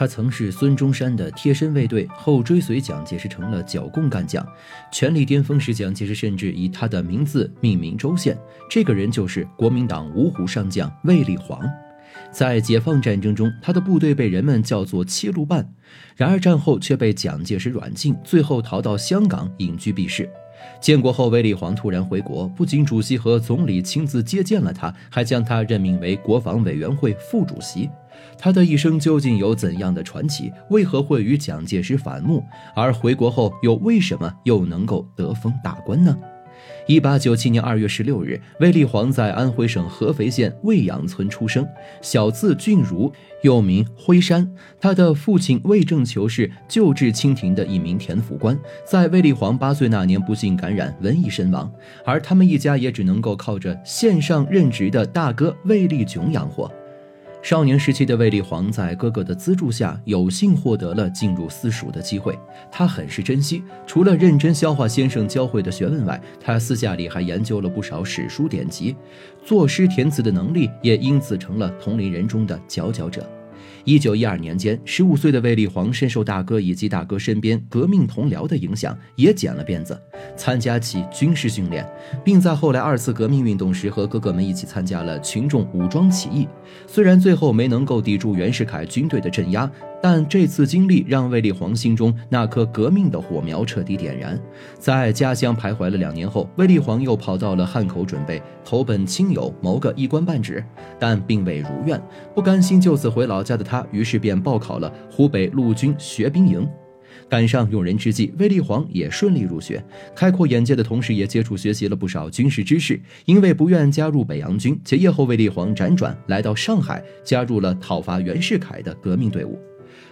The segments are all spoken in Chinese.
他曾是孙中山的贴身卫队，后追随蒋介石成了剿共干将。权力巅峰时，蒋介石甚至以他的名字命名州县。这个人就是国民党五虎上将卫立煌。在解放战争中，他的部队被人们叫做七路半，然而战后却被蒋介石软禁，最后逃到香港隐居避世。建国后，卫立煌突然回国，不仅主席和总理亲自接见了他，还将他任命为国防委员会副主席。他的一生究竟有怎样的传奇？为何会与蒋介石反目？而回国后又为什么又能够得封大官呢？一八九七年二月十六日，卫立煌在安徽省合肥县卫阳村出生，小字俊如，又名辉山。他的父亲卫正求是旧制清廷的一名田府官，在卫立煌八岁那年不幸感染瘟疫身亡，而他们一家也只能够靠着县上任职的大哥卫立炯养活。少年时期的卫立煌在哥哥的资助下，有幸获得了进入私塾的机会。他很是珍惜，除了认真消化先生教会的学问外，他私下里还研究了不少史书典籍，作诗填词的能力也因此成了同龄人中的佼佼者。一九一二年间，十五岁的卫立煌深受大哥以及大哥身边革命同僚的影响，也剪了辫子，参加起军事训练，并在后来二次革命运动时和哥哥们一起参加了群众武装起义。虽然最后没能够抵住袁世凯军队的镇压。但这次经历让卫立煌心中那颗革命的火苗彻底点燃。在家乡徘徊了两年后，卫立煌又跑到了汉口，准备投奔亲友，谋个一官半职，但并未如愿。不甘心就此回老家的他，于是便报考了湖北陆军学兵营。赶上用人之际，卫立煌也顺利入学，开阔眼界的同时，也接触学习了不少军事知识。因为不愿加入北洋军，结业后，卫立煌辗转来到上海，加入了讨伐袁世凯的革命队伍。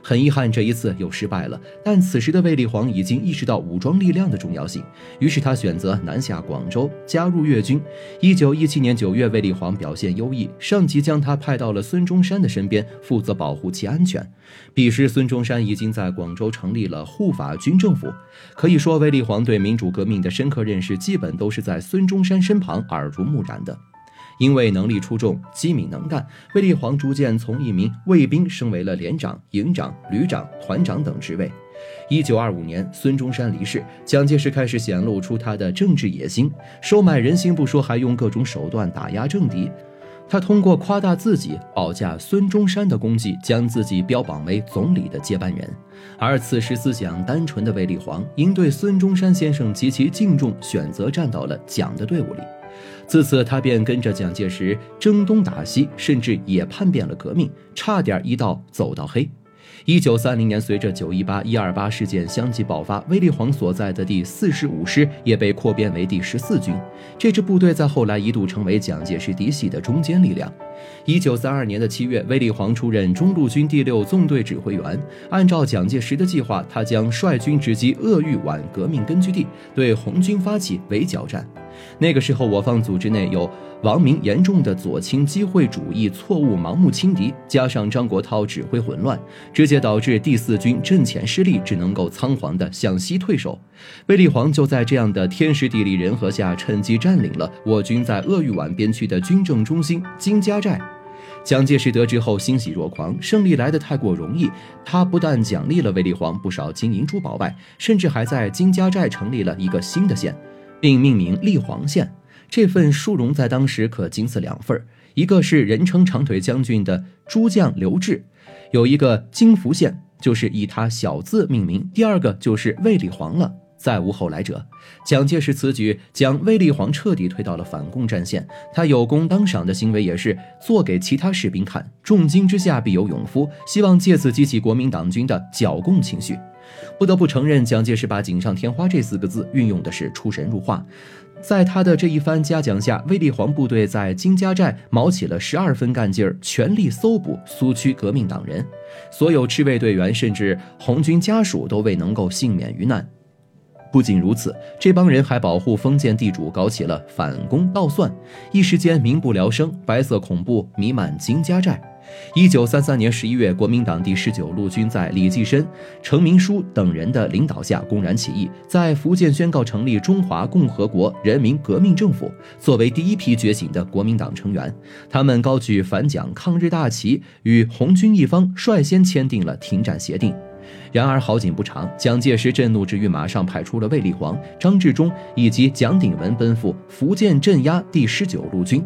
很遗憾，这一次又失败了。但此时的卫立煌已经意识到武装力量的重要性，于是他选择南下广州，加入粤军。一九一七年九月，卫立煌表现优异，上级将他派到了孙中山的身边，负责保护其安全。彼时，孙中山已经在广州成立了护法军政府。可以说，卫立煌对民主革命的深刻认识，基本都是在孙中山身旁耳濡目染的。因为能力出众、机敏能干，卫立煌逐渐从一名卫兵升为了连长、营长、旅长、团长等职位。一九二五年，孙中山离世，蒋介石开始显露出他的政治野心，收买人心不说，还用各种手段打压政敌。他通过夸大自己、保驾孙中山的功绩，将自己标榜为总理的接班人。而此时思想单纯的卫立煌，因对孙中山先生极其敬重，选择站到了蒋的队伍里。自此，他便跟着蒋介石征东打西，甚至也叛变了革命，差点一道走到黑。一九三零年，随着九一八、一二八事件相继爆发，卫立煌所在的第四十五师也被扩编为第十四军。这支部队在后来一度成为蒋介石嫡系的中坚力量。一九三二年的七月，卫立煌出任中路军第六纵队指挥员。按照蒋介石的计划，他将率军直击鄂豫皖革命根据地，对红军发起围剿战。那个时候，我方组织内有王明严重的左倾机会主义错误盲目轻敌，加上张国焘指挥混乱，直接导致第四军阵前失利，只能够仓皇的向西退守。卫立煌就在这样的天时地利人和下，趁机占领了我军在鄂豫皖边区的军政中心金家寨。蒋介石得知后欣喜若狂，胜利来得太过容易，他不但奖励了卫立煌不少金银珠宝外，甚至还在金家寨成立了一个新的县。并命名立煌县，这份殊荣在当时可仅此两份一个是人称长腿将军的诸将刘志，有一个金福县，就是以他小字命名。第二个就是卫立煌了，再无后来者。蒋介石此举将卫立煌彻底推到了反共战线，他有功当赏的行为也是做给其他士兵看，重金之下必有勇夫，希望借此激起国民党军的剿共情绪。不得不承认，蒋介石把“锦上添花”这四个字运用的是出神入化。在他的这一番嘉奖下，卫立煌部队在金家寨卯起了十二分干劲儿，全力搜捕苏区革命党人。所有赤卫队员甚至红军家属都未能够幸免于难。不仅如此，这帮人还保护封建地主，搞起了反攻倒算，一时间民不聊生，白色恐怖弥漫金家寨。一九三三年十一月，国民党第十九路军在李济深、程明书等人的领导下公然起义，在福建宣告成立中华共和国人民革命政府。作为第一批觉醒的国民党成员，他们高举反蒋抗日大旗，与红军一方率先签订了停战协定。然而好景不长，蒋介石震怒之余，马上派出了卫立煌、张治中以及蒋鼎文奔赴福建镇压第十九路军。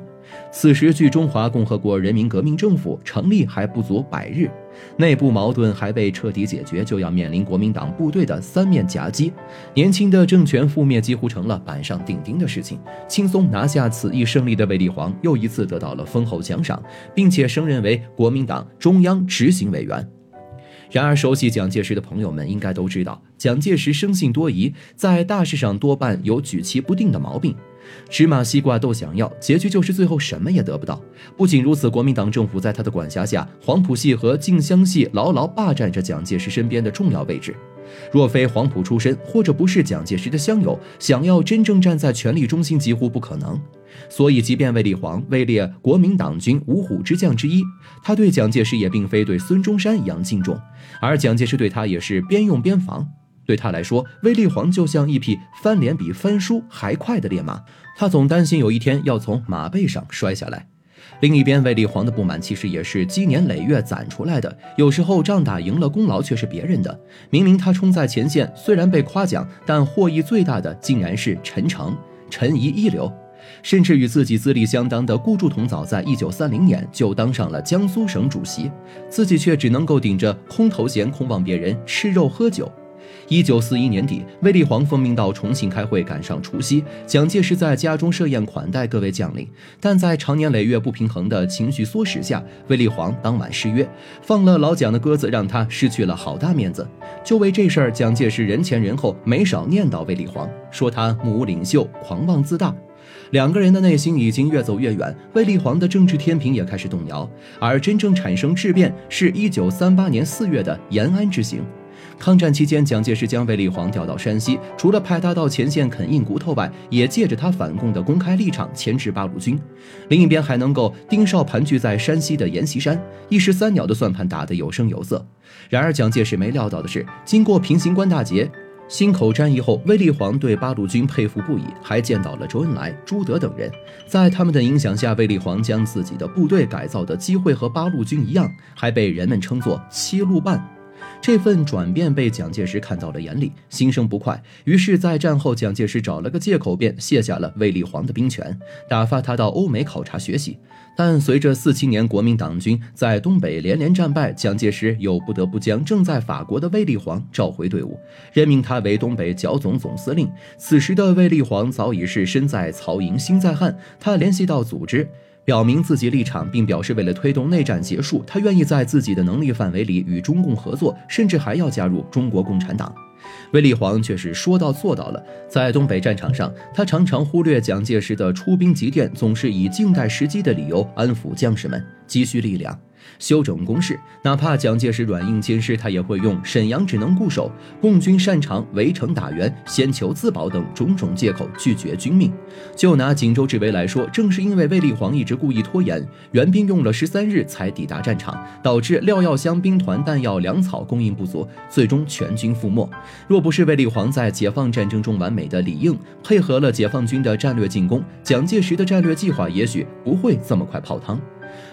此时，距中华共和国人民革命政府成立还不足百日，内部矛盾还未彻底解决，就要面临国民党部队的三面夹击。年轻的政权覆灭几乎成了板上钉钉的事情。轻松拿下此役胜利的卫立煌，又一次得到了丰厚奖赏，并且升任为国民党中央执行委员。然而，熟悉蒋介石的朋友们应该都知道，蒋介石生性多疑，在大事上多半有举棋不定的毛病。芝麻西瓜都想要，结局就是最后什么也得不到。不仅如此，国民党政府在他的管辖下，黄埔系和静香系牢牢霸占着蒋介石身边的重要位置。若非黄埔出身，或者不是蒋介石的乡友，想要真正站在权力中心几乎不可能。所以，即便卫立煌位列国民党军五虎之将之一，他对蒋介石也并非对孙中山一样敬重，而蒋介石对他也是边用边防。对他来说，卫立煌就像一匹翻脸比翻书还快的烈马，他总担心有一天要从马背上摔下来。另一边，卫立煌的不满其实也是积年累月攒出来的。有时候仗打赢了，功劳却是别人的。明明他冲在前线，虽然被夸奖，但获益最大的竟然是陈诚、陈仪一流。甚至与自己资历相当的顾祝同，早在一九三零年就当上了江苏省主席，自己却只能够顶着空头衔，空望别人吃肉喝酒。一九四一年底，卫立煌奉命到重庆开会，赶上除夕，蒋介石在家中设宴款待各位将领。但在长年累月不平衡的情绪唆使下，卫立煌当晚失约，放了老蒋的鸽子，让他失去了好大面子。就为这事儿，蒋介石人前人后没少念叨卫立煌，说他目无领袖，狂妄自大。两个人的内心已经越走越远，卫立煌的政治天平也开始动摇。而真正产生质变，是一九三八年四月的延安之行。抗战期间，蒋介石将卫立煌调到山西，除了派他到前线啃硬骨头外，也借着他反共的公开立场牵制八路军。另一边还能够盯梢盘踞在山西的阎锡山，一石三鸟的算盘打得有声有色。然而蒋介石没料到的是，经过平型关大捷、忻口战役后，卫立煌对八路军佩服不已，还见到了周恩来、朱德等人。在他们的影响下，卫立煌将自己的部队改造的机会和八路军一样，还被人们称作七路半。这份转变被蒋介石看到了眼里，心生不快。于是，在战后，蒋介石找了个借口，便卸下了卫立煌的兵权，打发他到欧美考察学习。但随着四七年国民党军在东北连连战败，蒋介石又不得不将正在法国的卫立煌召回队伍，任命他为东北剿总总司令。此时的卫立煌早已是身在曹营心在汉，他联系到组织。表明自己立场，并表示为了推动内战结束，他愿意在自己的能力范围里与中共合作，甚至还要加入中国共产党。卫立煌却是说到做到了，在东北战场上，他常常忽略蒋介石的出兵急电，总是以静待时机的理由安抚将士们，积蓄力量。修整工事，哪怕蒋介石软硬兼施，他也会用沈阳只能固守，共军擅长围城打援，先求自保等种种借口拒绝军命。就拿锦州之围来说，正是因为卫立煌一直故意拖延，援兵用了十三日才抵达战场，导致廖耀湘兵团弹药粮草供应不足，最终全军覆没。若不是卫立煌在解放战争中完美的里应，配合了解放军的战略进攻，蒋介石的战略计划也许不会这么快泡汤。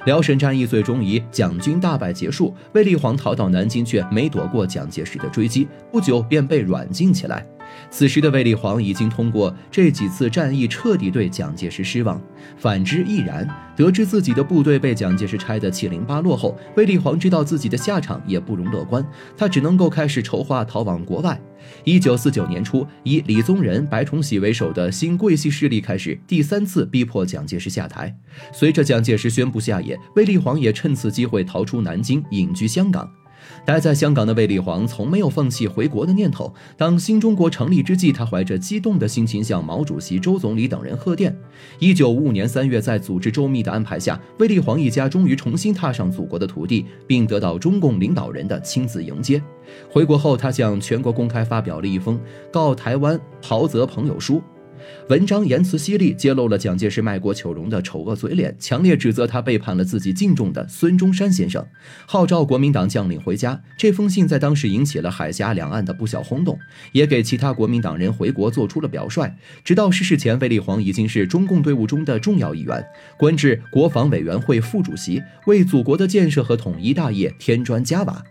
辽沈战役最终以蒋军大败结束，卫立煌逃到南京，却没躲过蒋介石的追击，不久便被软禁起来。此时的卫立煌已经通过这几次战役彻底对蒋介石失望，反之亦然。得知自己的部队被蒋介石拆得七零八落后，卫立煌知道自己的下场也不容乐观，他只能够开始筹划逃往国外。一九四九年初，以李宗仁、白崇禧为首的新桂系势力开始第三次逼迫蒋介石下台。随着蒋介石宣布下野，卫立煌也趁此机会逃出南京，隐居香港。待在香港的卫立煌从没有放弃回国的念头。当新中国成立之际，他怀着激动的心情向毛主席、周总理等人贺电。一九五五年三月，在组织周密的安排下，卫立煌一家终于重新踏上祖国的土地，并得到中共领导人的亲自迎接。回国后，他向全国公开发表了一封告台湾袍泽朋友书。文章言辞犀利，揭露了蒋介石卖国求荣的丑恶嘴脸，强烈指责他背叛了自己敬重的孙中山先生，号召国民党将领回家。这封信在当时引起了海峡两岸的不小轰动，也给其他国民党人回国做出了表率。直到逝世前，卫立煌已经是中共队伍中的重要一员，官至国防委员会副主席，为祖国的建设和统一大业添砖加瓦。